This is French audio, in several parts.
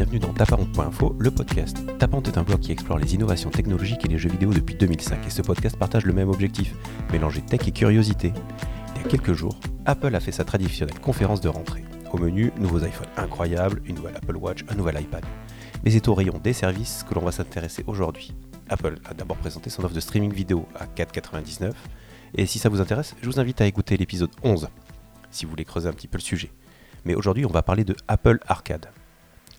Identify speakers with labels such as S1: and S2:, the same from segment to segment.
S1: bienvenue dans Tapant.info, le podcast. Tapant est un blog qui explore les innovations technologiques et les jeux vidéo depuis 2005 et ce podcast partage le même objectif, mélanger tech et curiosité. Il y a quelques jours, Apple a fait sa traditionnelle conférence de rentrée. Au menu, nouveaux iPhones incroyables, une nouvelle Apple Watch, un nouvel iPad. Mais c'est au rayon des services que l'on va s'intéresser aujourd'hui. Apple a d'abord présenté son offre de streaming vidéo à 4,99 et si ça vous intéresse, je vous invite à écouter l'épisode 11 si vous voulez creuser un petit peu le sujet. Mais aujourd'hui, on va parler de Apple Arcade.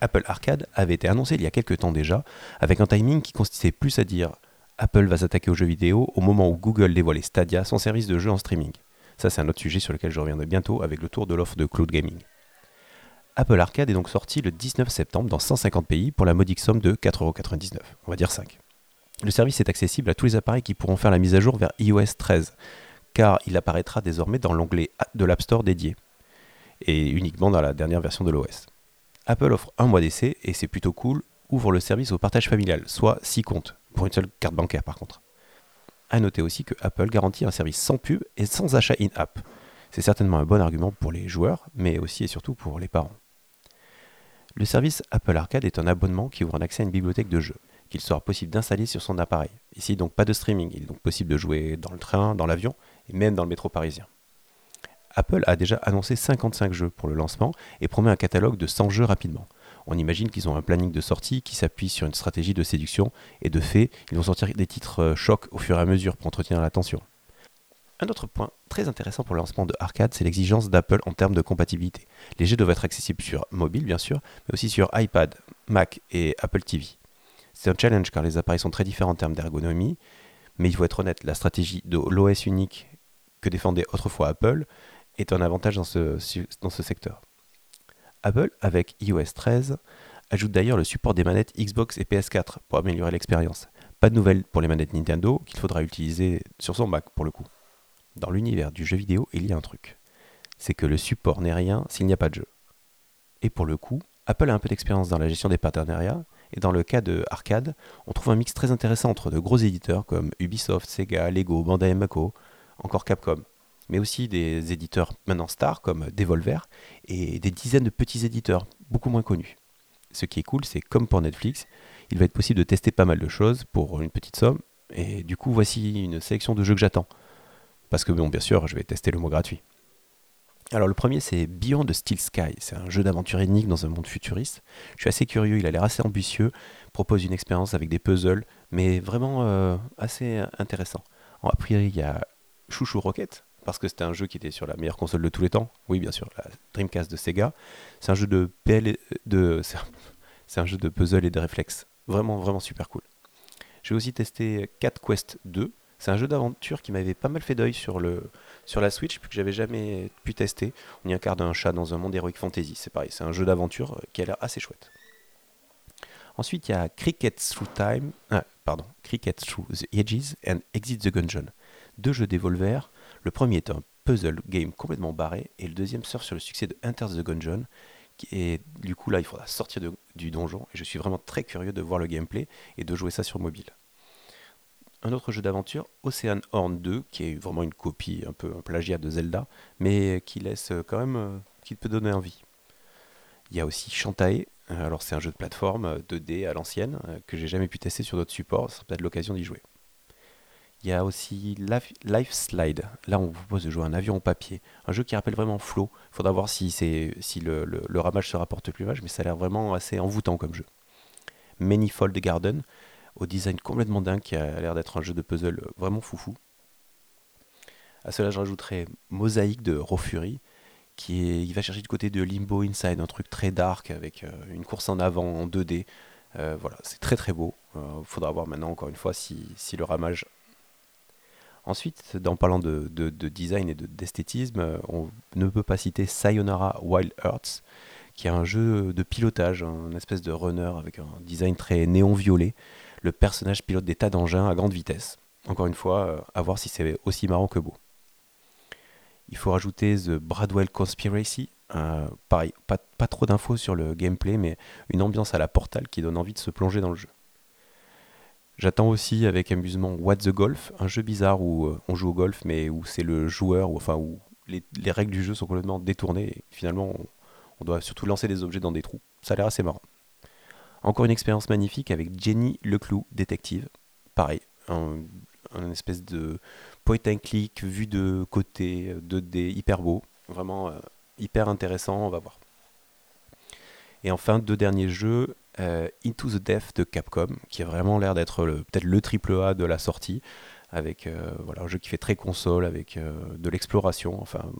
S1: Apple Arcade avait été annoncé il y a quelques temps déjà, avec un timing qui consistait plus à dire Apple va s'attaquer aux jeux vidéo au moment où Google dévoilait Stadia, son service de jeu en streaming. Ça, c'est un autre sujet sur lequel je reviendrai bientôt avec le tour de l'offre de cloud gaming. Apple Arcade est donc sorti le 19 septembre dans 150 pays pour la modique somme de 4,99€, on va dire 5. Le service est accessible à tous les appareils qui pourront faire la mise à jour vers iOS 13, car il apparaîtra désormais dans l'onglet de l'App Store dédié, et uniquement dans la dernière version de l'OS. Apple offre un mois d'essai et c'est plutôt cool, ouvre le service au partage familial, soit 6 comptes, pour une seule carte bancaire par contre. A noter aussi que Apple garantit un service sans pub et sans achat in-app. C'est certainement un bon argument pour les joueurs, mais aussi et surtout pour les parents. Le service Apple Arcade est un abonnement qui ouvre un accès à une bibliothèque de jeux, qu'il sera possible d'installer sur son appareil. Ici donc pas de streaming, il est donc possible de jouer dans le train, dans l'avion et même dans le métro parisien. Apple a déjà annoncé 55 jeux pour le lancement et promet un catalogue de 100 jeux rapidement. On imagine qu'ils ont un planning de sortie qui s'appuie sur une stratégie de séduction et de fait, ils vont sortir des titres euh, chocs au fur et à mesure pour entretenir l'attention. Un autre point très intéressant pour le lancement de Arcade, c'est l'exigence d'Apple en termes de compatibilité. Les jeux doivent être accessibles sur mobile bien sûr, mais aussi sur iPad, Mac et Apple TV. C'est un challenge car les appareils sont très différents en termes d'ergonomie, mais il faut être honnête, la stratégie de l'OS unique que défendait autrefois Apple est un avantage dans ce, secteur. Apple, avec iOS 13, ajoute d'ailleurs le support des manettes Xbox et PS4 pour améliorer l'expérience. Pas de nouvelles pour les manettes Nintendo qu'il faudra utiliser sur son Mac pour le coup. Dans l'univers du jeu vidéo, il y a un truc. C'est que le support n'est rien s'il n'y a pas de jeu. Et pour le coup, Apple a un peu d'expérience dans la gestion des partenariats, et dans le cas de Arcade, on trouve un mix très intéressant entre de gros éditeurs comme Ubisoft, Sega, Lego, Bandai Namco, encore Capcom mais aussi des éditeurs maintenant stars comme Devolver et des dizaines de petits éditeurs beaucoup moins connus. Ce qui est cool, c'est comme pour Netflix, il va être possible de tester pas mal de choses pour une petite somme, et du coup voici une sélection de jeux que j'attends. Parce que bon, bien sûr, je vais tester le mois gratuit. Alors le premier c'est Beyond the Steel Sky, c'est un jeu d'aventure énigme dans un monde futuriste. Je suis assez curieux, il a l'air assez ambitieux, propose une expérience avec des puzzles, mais vraiment euh, assez intéressant. Après il y a Chouchou Rocket, parce que c'était un jeu qui était sur la meilleure console de tous les temps. Oui, bien sûr, la Dreamcast de Sega. C'est un jeu de puzzle et de réflexe. Vraiment, vraiment super cool. J'ai aussi testé Cat Quest 2. C'est un jeu d'aventure qui m'avait pas mal fait d'œil sur, sur la Switch, puis que j'avais jamais pu tester. On y incarne un chat dans un monde Heroic Fantasy. C'est pareil, c'est un jeu d'aventure qui a l'air assez chouette. Ensuite, il y a Cricket Through Time, ah, pardon, Cricket Through the Edges and Exit the Gungeon. Deux jeux d'Evolver le premier est un puzzle game complètement barré et le deuxième surfe sur le succès de Enter the Gungeon. Et du coup, là, il faudra sortir du donjon. Et je suis vraiment très curieux de voir le gameplay et de jouer ça sur mobile. Un autre jeu d'aventure, Ocean Horn 2, qui est vraiment une copie, un peu plagiat de Zelda, mais qui laisse quand même, euh, qui peut donner envie. Il y a aussi Shantae. Alors, c'est un jeu de plateforme 2D à l'ancienne euh, que j'ai jamais pu tester sur d'autres supports. Ce sera peut-être l'occasion d'y jouer. Il y a aussi Life Slide. Là, on vous propose de jouer un avion en papier. Un jeu qui rappelle vraiment Flow. Il faudra voir si, si le, ramage se rapporte plus plumage, mais ça a l'air vraiment assez envoûtant comme jeu. Manifold Garden, au design complètement dingue, qui a l'air d'être un jeu de puzzle vraiment foufou. À cela, je rajouterai Mosaïque de Rofuri, qui est, il va chercher du côté de Limbo Inside, un truc très dark avec euh, une course en avant en 2D. Euh, voilà, c'est très très beau. Il euh, faudra voir maintenant encore une fois si, si le ramage Ensuite, en parlant de, design et d'esthétisme, euh, on ne peut pas citer Sayonara Wild Earths, qui est un jeu de pilotage, un espèce de runner avec un design très néon-violet. Le personnage pilote des tas d'engins à grande vitesse. Encore une fois, euh, à voir si c'est aussi marrant que beau. Il faut rajouter The Bradwell Conspiracy. Pareil, pas, pas trop d'infos sur le gameplay, mais une ambiance à la Portal qui donne envie de se plonger dans le jeu. J'attends aussi avec amusement What the Golf, un jeu bizarre où euh, on joue au golf, mais où c'est le joueur, ou, enfin où les, règles du jeu sont complètement détournées. Et finalement, on, doit surtout lancer des objets dans des trous. Ça a l'air assez marrant. Encore une expérience magnifique avec Jenny Leclou, détective. Pareil, un, espèce de point and click, vue de côté, 2D, hyper beau. Vraiment euh, hyper intéressant, on va voir. Et enfin, deux derniers jeux, euh, Into the Death de Capcom, qui a vraiment l'air d'être peut-être le triple A de la sortie, avec euh, voilà, un jeu qui fait très console, avec de l'exploration. Enfin,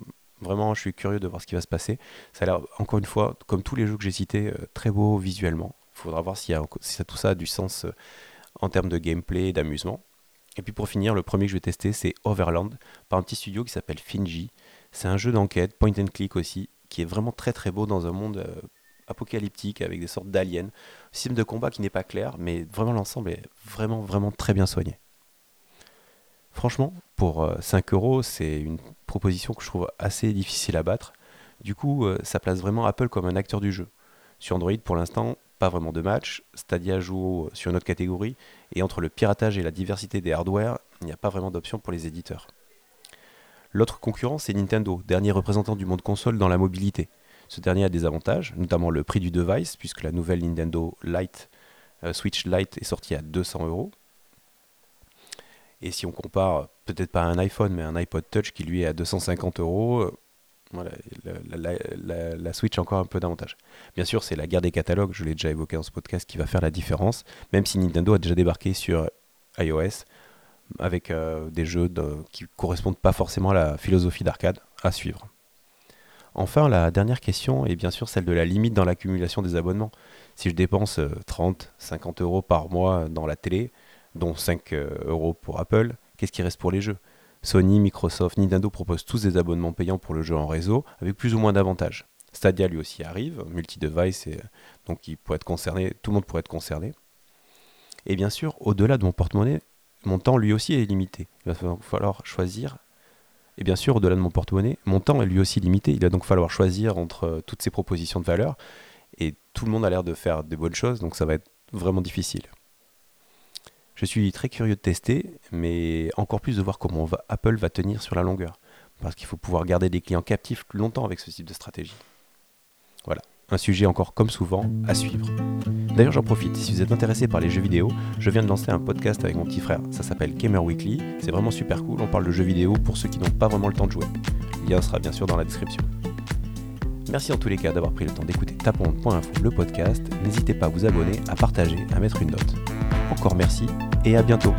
S1: vraiment, je suis curieux de voir ce qui va se passer. Ça a l'air, encore une fois, comme tous les jeux que j'ai cités, très beau visuellement. Il faudra voir si, tout ça a du sens en termes de gameplay et d'amusement. Et puis pour finir, le premier que je vais tester, c'est Overland, par un petit studio qui s'appelle Finji. C'est un jeu d'enquête, point and click aussi, qui est vraiment très très beau dans un monde euh, apocalyptique avec des sortes d'aliens. Système de combat qui n'est pas clair, mais vraiment l'ensemble est vraiment vraiment très bien soigné. Franchement, pour 5 euh, euros, c'est une proposition que je trouve assez difficile à battre. Du coup, euh, ça place vraiment Apple comme un acteur du jeu. Sur Android, pour l'instant, pas vraiment de match. Stadia joue sur une autre catégorie. Et entre le piratage et la diversité des hardware, il n'y a pas vraiment d'option pour les éditeurs. L'autre concurrent, c'est Nintendo, dernier représentant du monde console dans la mobilité. Ce dernier a des avantages, notamment le prix du device, puisque la nouvelle Nintendo Lite, euh, Switch Lite est sortie à 200 euros. Et si on compare, peut-être pas un iPhone, mais un iPod Touch qui lui est à 250 euros, euh, la, Switch a encore un peu d'avantage. Bien sûr, c'est la guerre des catalogues, je l'ai déjà évoqué dans ce podcast, qui va faire la différence, même si Nintendo a déjà débarqué sur iOS avec euh, des jeux qui qui correspondent pas forcément à la philosophie d'arcade à suivre. Enfin, la dernière question est bien sûr celle de la limite dans l'accumulation des abonnements. Si je dépense 30, euh, 50 euros par mois dans la télé, dont 5 euh, euros pour Apple, qu'est-ce qui reste pour les jeux? Sony, Microsoft, Nintendo proposent tous des abonnements payants pour le jeu en réseau, avec plus ou moins d'avantages. Stadia lui aussi arrive, multi-device, et donc il pourrait être concerné, tout le monde pourrait être concerné. Et bien sûr, au-delà de mon porte-monnaie, mon temps lui aussi est limité. Il va falloir choisir. Et bien sûr, au-delà de mon porte-monnaie, mon temps est lui aussi limité. Il va donc falloir choisir entre euh, toutes ces propositions de valeur. Et tout le monde a l'air de faire des bonnes choses, donc ça va être vraiment difficile. Je suis très curieux de tester, mais encore plus de voir comment Apple va tenir sur la longueur. Parce qu'il faut pouvoir garder des clients captifs longtemps avec ce type de stratégie. Voilà, un sujet encore comme souvent à suivre. D'ailleurs, j'en profite, si vous êtes intéressé par les jeux vidéo, je viens de lancer un podcast avec mon petit frère. Ça s'appelle Gamer Weekly, c'est vraiment super cool, on parle de jeux vidéo pour ceux qui n'ont pas vraiment le temps de jouer. Le lien sera bien sûr dans la description. Merci en tous les cas d'avoir pris le temps d'écouter tapon.info le podcast. N'hésitez pas à vous abonner, à partager, à mettre une note. Encore merci et à bientôt.